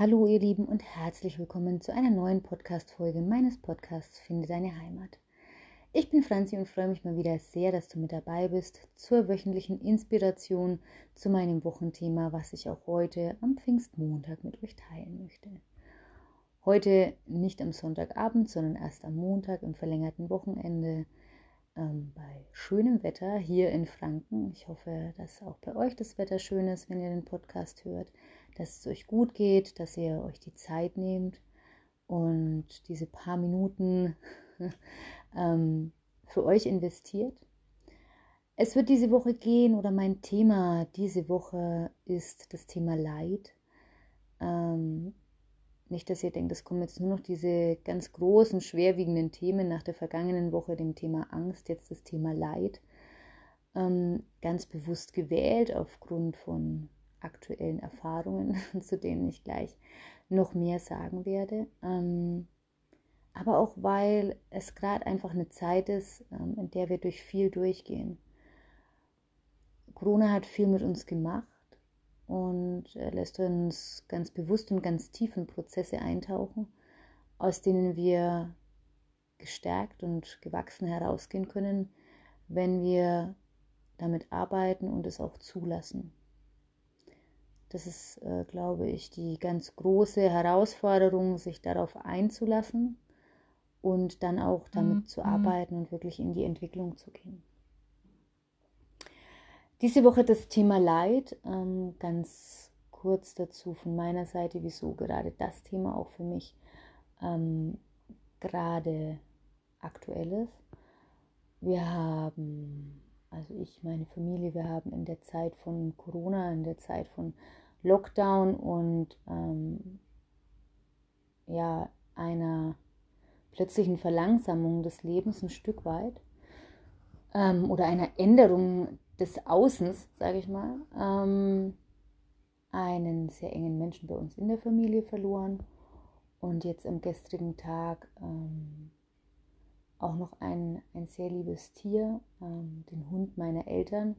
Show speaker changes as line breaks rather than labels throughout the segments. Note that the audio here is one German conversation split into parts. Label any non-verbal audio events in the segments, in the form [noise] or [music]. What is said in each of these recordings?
Hallo ihr Lieben und herzlich willkommen zu einer neuen Podcast-Folge meines Podcasts Finde deine Heimat. Ich bin Franzi und freue mich mal wieder sehr, dass du mit dabei bist zur wöchentlichen Inspiration zu meinem Wochenthema, was ich auch heute am Pfingstmontag mit euch teilen möchte. Heute nicht am Sonntagabend, sondern erst am Montag im verlängerten Wochenende ähm, bei schönem Wetter hier in Franken. Ich hoffe, dass auch bei euch das Wetter schön ist, wenn ihr den Podcast hört, dass es euch gut geht, dass ihr euch die Zeit nehmt und diese paar Minuten [laughs] ähm, für euch investiert. Es wird diese Woche gehen oder mein Thema diese Woche ist das Thema Leid. Ähm, nicht, dass ihr denkt, es kommen jetzt nur noch diese ganz großen, schwerwiegenden Themen nach der vergangenen Woche, dem Thema Angst, jetzt das Thema Leid. Ähm, ganz bewusst gewählt aufgrund von aktuellen Erfahrungen, [laughs] zu denen ich gleich noch mehr sagen werde. Ähm, aber auch weil es gerade einfach eine Zeit ist, ähm, in der wir durch viel durchgehen. Corona hat viel mit uns gemacht und er lässt uns ganz bewusst und ganz tief in Prozesse eintauchen, aus denen wir gestärkt und gewachsen herausgehen können, wenn wir damit arbeiten und es auch zulassen. Das ist, äh, glaube ich, die ganz große Herausforderung, sich darauf einzulassen und dann auch damit mhm. zu arbeiten und wirklich in die Entwicklung zu gehen. Diese Woche das Thema Leid. Ähm, ganz kurz dazu von meiner Seite, wieso gerade das Thema auch für mich ähm, gerade aktuell ist. Wir haben, also ich, meine Familie, wir haben in der Zeit von Corona, in der Zeit von Lockdown und ähm, ja, einer plötzlichen Verlangsamung des Lebens ein Stück weit ähm, oder einer Änderung des Außens, sage ich mal, ähm, einen sehr engen Menschen bei uns in der Familie verloren und jetzt am gestrigen Tag ähm, auch noch ein, ein sehr liebes Tier, ähm, den Hund meiner Eltern,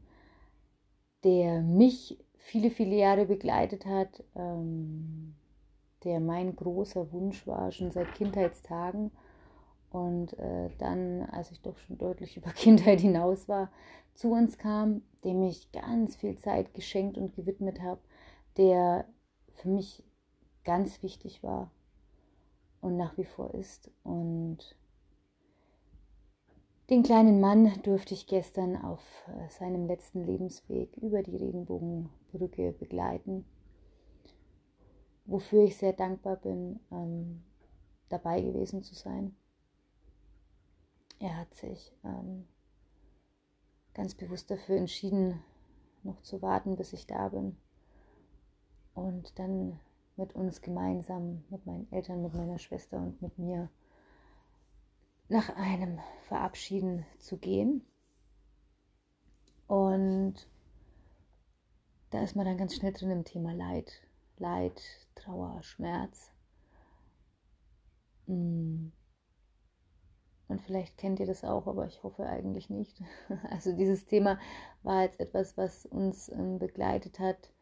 der mich viele, viele Jahre begleitet hat, ähm, der mein großer Wunsch war, schon seit Kindheitstagen und äh, dann, als ich doch schon deutlich [laughs] über Kindheit hinaus war, zu uns kam, dem ich ganz viel Zeit geschenkt und gewidmet habe, der für mich ganz wichtig war und nach wie vor ist. Und den kleinen Mann durfte ich gestern auf äh, seinem letzten Lebensweg über die Regenbogenbrücke begleiten, wofür ich sehr dankbar bin, ähm, dabei gewesen zu sein er hat sich ähm, ganz bewusst dafür entschieden, noch zu warten, bis ich da bin. Und dann mit uns gemeinsam, mit meinen Eltern, mit meiner Schwester und mit mir nach einem Verabschieden zu gehen. Und da ist man dann ganz schnell drin im Thema Leid. Leid, Trauer, Schmerz. Hm. Und vielleicht kennt ihr das auch, aber ich hoffe eigentlich nicht. [laughs] Also dieses Thema war jetzt etwas, was uns ähm, begleitet hat,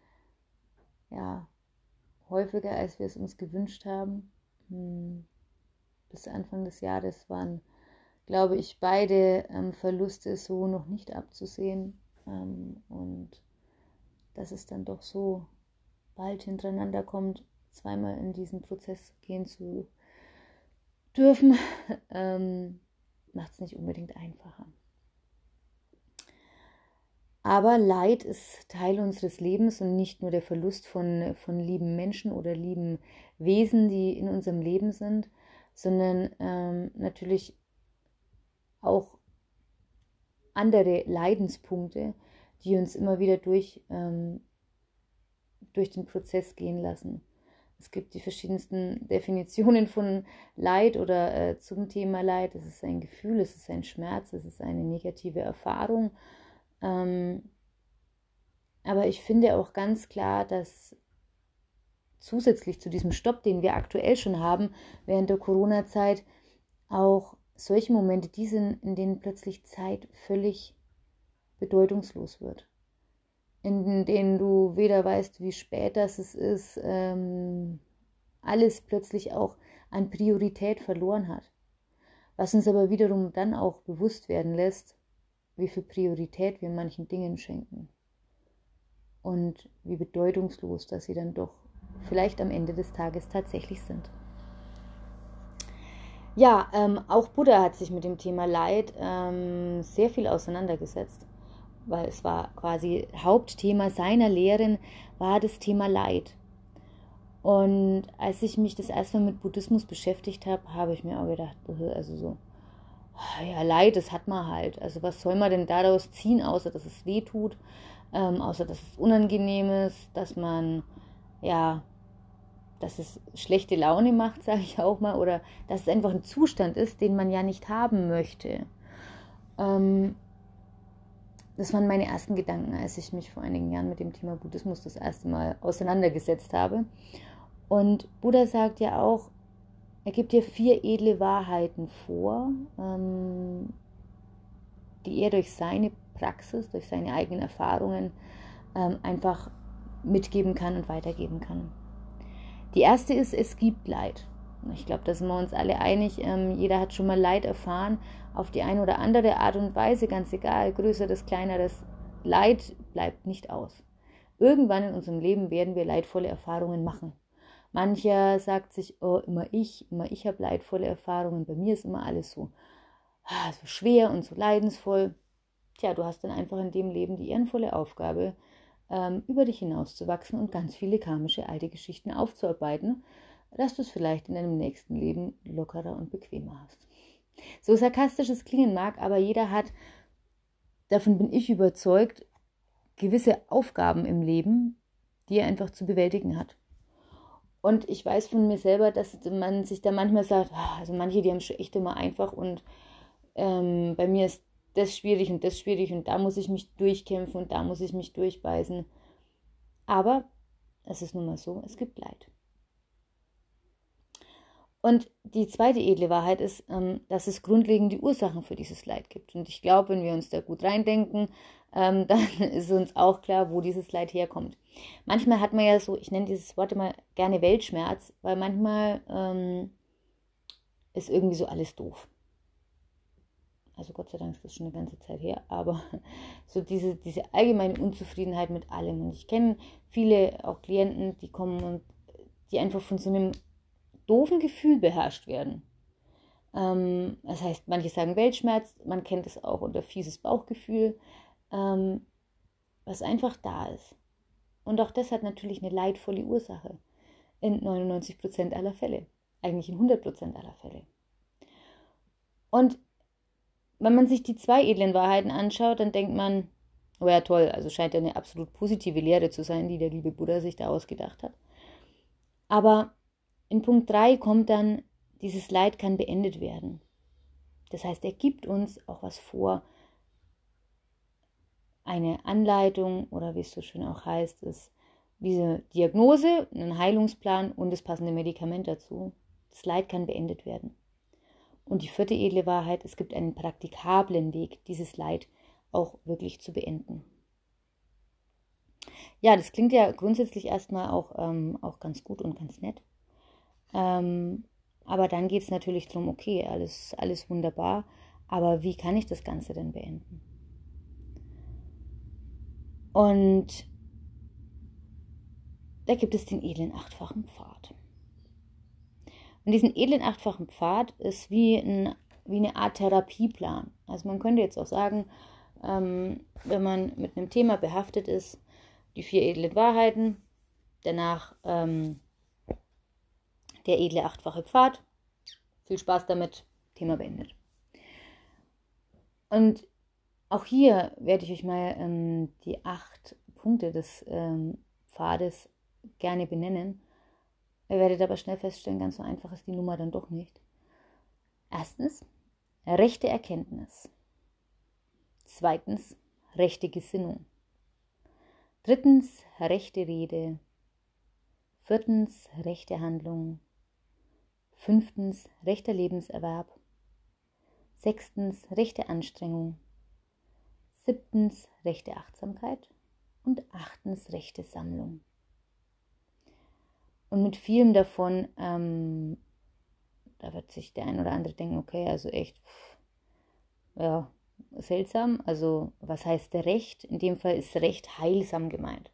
ja, häufiger, als wir es uns gewünscht haben. Bis Anfang des Jahres waren, glaube ich, beide ähm, Verluste so noch nicht abzusehen. Ähm, und dass es dann doch so bald hintereinander kommt, zweimal in diesen Prozess gehen zu dürfen, [laughs] ähm, macht es nicht unbedingt einfacher. Aber Leid ist Teil unseres Lebens und nicht nur der Verlust von, von lieben Menschen oder lieben Wesen, die in unserem Leben sind, sondern ähm, natürlich auch andere Leidenspunkte, die uns immer wieder durch, ähm, durch den Prozess gehen lassen. Es gibt die verschiedensten [laughs] Definitionen von Leid oder äh, zum Thema Leid. Es ist ein Gefühl, es ist ein Schmerz, es ist eine negative Erfahrung. Ähm, aber ich finde auch ganz klar, dass zusätzlich zu diesem Stopp, den wir aktuell schon haben, während der Corona-Zeit, auch solche Momente die sind, in denen plötzlich Zeit völlig bedeutungslos wird in denen du weder weißt, wie spät das ist, ähm, alles plötzlich auch an Priorität verloren hat. Was uns aber wiederum dann auch bewusst werden lässt, wie viel Priorität wir manchen Dingen schenken. Und wie bedeutungslos, dass sie dann doch vielleicht am Ende des Tages tatsächlich sind. Ja, ähm, auch Buddha hat sich mit dem Thema Leid ähm, sehr viel auseinandergesetzt, weil es war quasi Hauptthema seiner Lehren war das Thema Leid. Und als ich mich das erste Mal mit Buddhismus beschäftigt habe, habe ich mir auch gedacht, also so, ja, Leid, das hat man halt. Also was soll man denn daraus ziehen, außer dass es weh tut, ähm, außer dass es unangenehm ist, dass man, ja, dass es schlechte Laune macht, [laughs] sage ich auch mal, oder dass es einfach ein Zustand ist, den man ja nicht haben möchte. Ähm, das waren meine ersten Gedanken, als ich mich vor einigen Jahren mit dem Thema Buddhismus das erste Mal auseinandergesetzt habe. Und Buddha sagt ja auch, er gibt dir vier edle Wahrheiten vor, ähm, die er durch seine Praxis, durch seine eigenen Erfahrungen ähm, einfach mitgeben kann und weitergeben kann. Die erste ist, es gibt Leid. Ich glaube, da sind wir uns alle einig. Ähm, jeder hat schon mal Leid erfahren, auf die eine oder andere Art und Weise, ganz egal, größeres, kleineres. Leid bleibt nicht aus. Irgendwann in unserem Leben werden wir leidvolle Erfahrungen machen. Mancher sagt sich, oh, immer ich, immer ich habe leidvolle Erfahrungen, bei mir ist immer alles so, ah, so schwer und so leidensvoll. Tja, du hast dann einfach in dem Leben die ehrenvolle Aufgabe, ähm, über dich hinauszuwachsen und ganz viele karmische alte Geschichten aufzuarbeiten, dass du es vielleicht in deinem nächsten Leben lockerer und bequemer hast. So sarkastisch es klingen mag, aber jeder hat, davon bin ich überzeugt, gewisse Aufgaben im Leben, die er einfach zu bewältigen hat. Und ich weiß von mir selber, dass man sich da manchmal sagt, ah, also manche, die haben schon echt immer einfach und ähm, bei mir ist das schwierig und das schwierig und da muss ich mich durchkämpfen und da muss ich mich durchbeißen. Aber es ist nun mal so, es gibt Leid. Und die zweite edle Wahrheit ist, ähm, dass es grundlegende Ursachen für dieses Leid gibt. Und ich glaube, wenn wir uns da gut reindenken, ähm, [laughs] dann ist uns auch klar, wo dieses Leid herkommt. Manchmal hat man ja so, ich nenne dieses Wort immer gerne Weltschmerz, weil manchmal ähm, ist irgendwie so alles doof. Also Gott sei Dank ist das schon eine ganze Zeit her, aber [laughs] so diese, diese allgemeine Unzufriedenheit mit allem. Und ich kenne viele auch Klienten, die kommen und die einfach von so einem doofen Gefühl beherrscht werden. Ähm, das heißt, manche sagen Weltschmerz, man kennt es auch unter fieses Bauchgefühl ähm, was einfach da ist. Und auch das hat natürlich eine leidvolle Ursache in 99% aller Fälle, eigentlich in 100% aller Fälle. Und wenn man sich die zwei edlen Wahrheiten anschaut, dann denkt man, oh ja toll, also scheint ja eine absolut positive Lehre zu sein, die der liebe Buddha sich da ausgedacht hat. Aber in Punkt 3 kommt dann, dieses Leid kann beendet werden. Das heißt, er gibt uns auch was vor, eine Anleitung oder wie es so schön auch heißt, ist diese Diagnose, ein Heilungsplan und das passende Medikament dazu. Das Leid kann beendet werden. Und die vierte edle Wahrheit, es gibt einen praktikablen Weg, dieses Leid auch wirklich zu beenden. Ja, das klingt ja grundsätzlich erstmal auch, ähm, auch ganz gut und ganz nett. Ähm, aber dann geht es natürlich darum, okay, alles, alles wunderbar, aber wie kann ich das Ganze denn beenden? Und da gibt es den edlen achtfachen Pfad. Und diesen edlen achtfachen Pfad ist wie, ein, wie eine Art Therapieplan. Also man könnte jetzt auch sagen, ähm, wenn man mit einem Thema behaftet ist, die vier edlen Wahrheiten, danach ähm, der edle achtfache Pfad. Viel Spaß damit, Thema beendet. Und auch hier werde ich euch mal ähm, die acht Punkte des ähm, Pfades gerne benennen. Ihr werdet aber schnell feststellen, ganz so einfach ist die Nummer dann doch nicht. Erstens, rechte Erkenntnis. Zweitens, rechte Gesinnung. Drittens, rechte Rede. Viertens, rechte Handlung. Fünftens, rechter Lebenserwerb. Sechstens, rechte Anstrengung siebtens rechte Achtsamkeit und achtens rechte Sammlung. Und mit vielem davon, ähm, da wird sich der ein oder andere denken, okay, also echt, pff, ja, seltsam. Also was heißt Recht? In dem Fall ist Recht heilsam gemeint.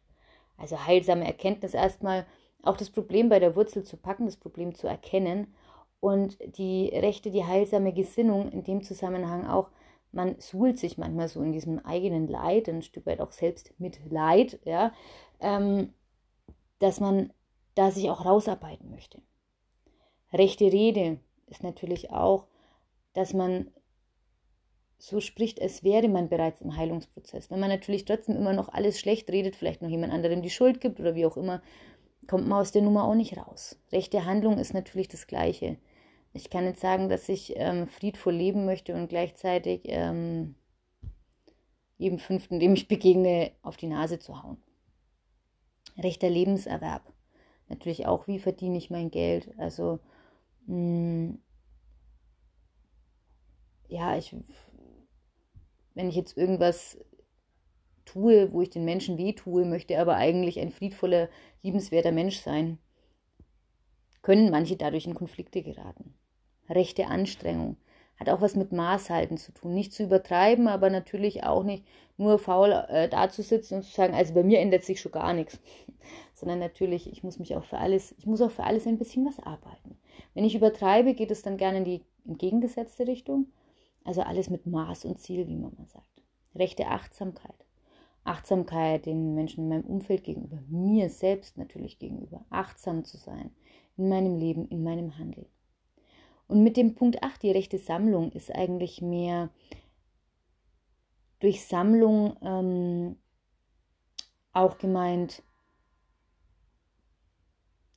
Also heilsame Erkenntnis erstmal, auch das Problem bei der Wurzel zu packen, das Problem zu erkennen und die Rechte, die heilsame Gesinnung in dem Zusammenhang auch, man suhlt sich manchmal so in diesem eigenen Leid, ein Stück weit auch selbst mit Leid, ja, ähm, dass man da sich auch rausarbeiten möchte. Rechte Rede ist natürlich auch, dass man so spricht, als wäre man bereits im Heilungsprozess. Wenn man natürlich trotzdem immer noch alles schlecht redet, vielleicht noch jemand anderem die Schuld gibt oder wie auch immer, kommt man aus der Nummer auch nicht raus. Rechte Handlung ist natürlich das Gleiche. Ich kann jetzt sagen, dass ich ähm, friedvoll leben möchte und gleichzeitig ähm, jedem Fünften, dem ich begegne, auf die Nase zu hauen. Rechter Lebenserwerb. Natürlich auch, wie verdiene ich mein Geld? Also, mh, hm, ja, ich wenn ich jetzt irgendwas tue, wo ich den Menschen weh tue, möchte aber eigentlich ein friedvoller, liebenswerter Mensch sein, können manche dadurch in Konflikte geraten. Rechte Anstrengung hat auch was mit Maßhalten zu tun. Nicht zu übertreiben, aber natürlich auch nicht nur faul äh, dazusitzen und zu sagen, also bei mir ändert sich schon gar nichts. [laughs] Sondern natürlich, ich muss mich auch für alles, ich muss auch für alles ein bisschen was arbeiten. Wenn ich übertreibe, geht es dann gerne in die entgegengesetzte Richtung. Also alles mit Maß und Ziel, wie man mal sagt. Rechte Achtsamkeit. Achtsamkeit den Menschen in meinem Umfeld gegenüber, mir selbst natürlich gegenüber. Achtsam zu sein in meinem Leben, in meinem Handeln. Und mit dem Punkt 8, die rechte Sammlung, ist eigentlich mehr durch Sammlung ähm, auch gemeint,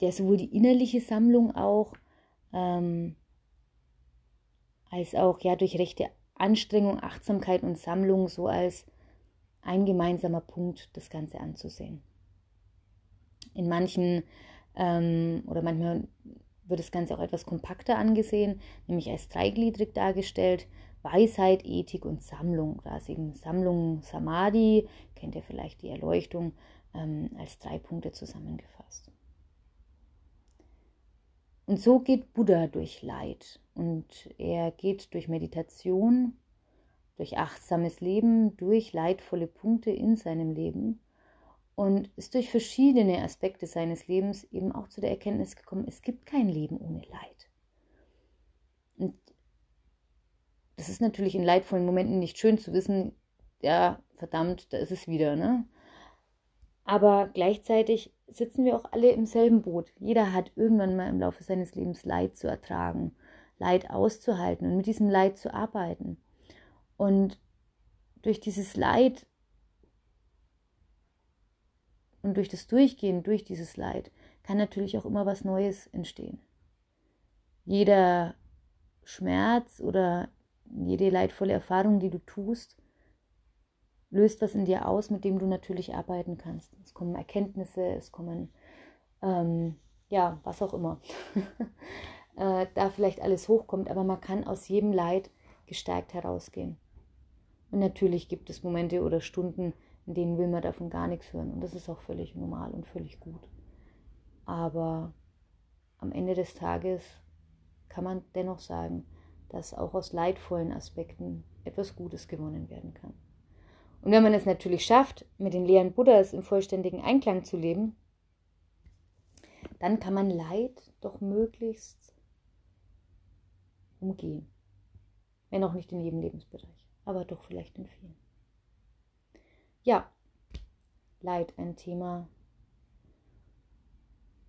der sowohl die innerliche Sammlung auch ähm, als auch ja durch rechte Anstrengung, Achtsamkeit und Sammlung so als ein gemeinsamer Punkt das Ganze anzusehen. In manchen ähm, oder manchmal wird das Ganze auch etwas kompakter angesehen, nämlich als dreigliedrig dargestellt. Weisheit, Ethik und Sammlung. Da ist eben Sammlung Samadhi, kennt ihr vielleicht die Erleuchtung, ähm, als drei Punkte zusammengefasst. Und so geht Buddha durch Leid. Und er geht durch Meditation, durch achtsames Leben, durch leidvolle Punkte in seinem Leben und ist durch verschiedene Aspekte seines Lebens eben auch zu der Erkenntnis gekommen, es gibt kein Leben ohne Leid. Und das ist natürlich in leidvollen Momenten nicht schön zu wissen, ja, verdammt, da ist es wieder, ne? Aber gleichzeitig sitzen wir auch alle im selben Boot. Jeder hat irgendwann mal im Laufe seines Lebens Leid zu ertragen, Leid auszuhalten und mit diesem Leid zu arbeiten. Und durch dieses Leid und durch das Durchgehen durch dieses Leid kann natürlich auch immer was Neues entstehen. Jeder Schmerz oder jede leidvolle Erfahrung, die du tust, löst was in dir aus, mit dem du natürlich arbeiten kannst. Es kommen Erkenntnisse, es kommen, ähm, ja, was auch immer, [laughs] äh, da vielleicht alles hochkommt, aber man kann aus jedem Leid gestärkt herausgehen. Und natürlich gibt es Momente oder Stunden, denen will man davon gar nichts hören. Und das ist auch völlig normal und völlig gut. Aber am Ende des Tages kann man dennoch sagen, dass auch aus leidvollen Aspekten etwas Gutes gewonnen werden kann. Und wenn man es natürlich schafft, mit den Lehren Buddhas im vollständigen Einklang zu leben, dann kann man Leid doch möglichst umgehen. Wenn auch nicht in jedem Lebensbereich, aber doch vielleicht in vielen. Ja, Leid ein Thema,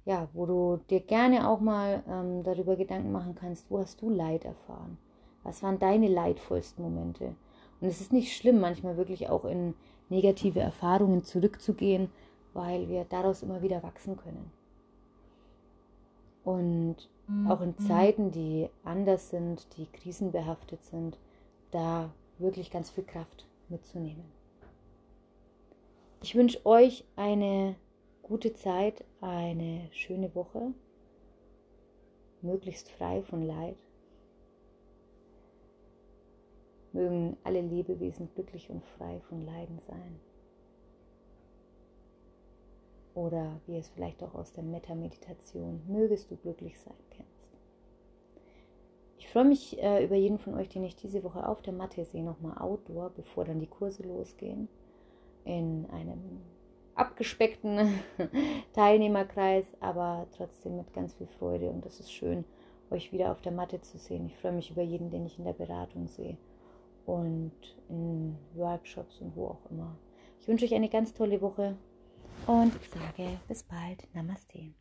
ja, wo du dir gerne auch mal ähm, darüber Gedanken machen kannst, wo hast du Leid erfahren? Was waren deine leidvollsten Momente? Und es ist nicht schlimm, manchmal wirklich auch in negative Erfahrungen zurückzugehen, weil wir daraus immer wieder wachsen können. Und auch in. Zeiten, die anders sind, die krisenbehaftet sind, da wirklich ganz viel Kraft mitzunehmen. Ich wünsche euch eine gute Zeit, eine schöne Woche, möglichst frei von Leid. Mögen alle Lebewesen glücklich und frei von Leiden sein. oder wie es vielleicht auch aus der Metta-Meditation Mögest du glücklich sein kennst. Ich freue mich äh, über jeden von euch, den ich diese Woche auf der Matte sehe, nochmal outdoor, bevor dann die Kurse losgehen. In einem abgespeckten [laughs] Teilnehmerkreis, aber trotzdem mit ganz viel Freude. Und es ist schön, euch wieder auf der Matte zu sehen. Ich freue mich über jeden, den ich in der Beratung sehe und in Workshops und wo auch immer. Ich wünsche euch eine ganz tolle Woche und sage bis bald. Namaste.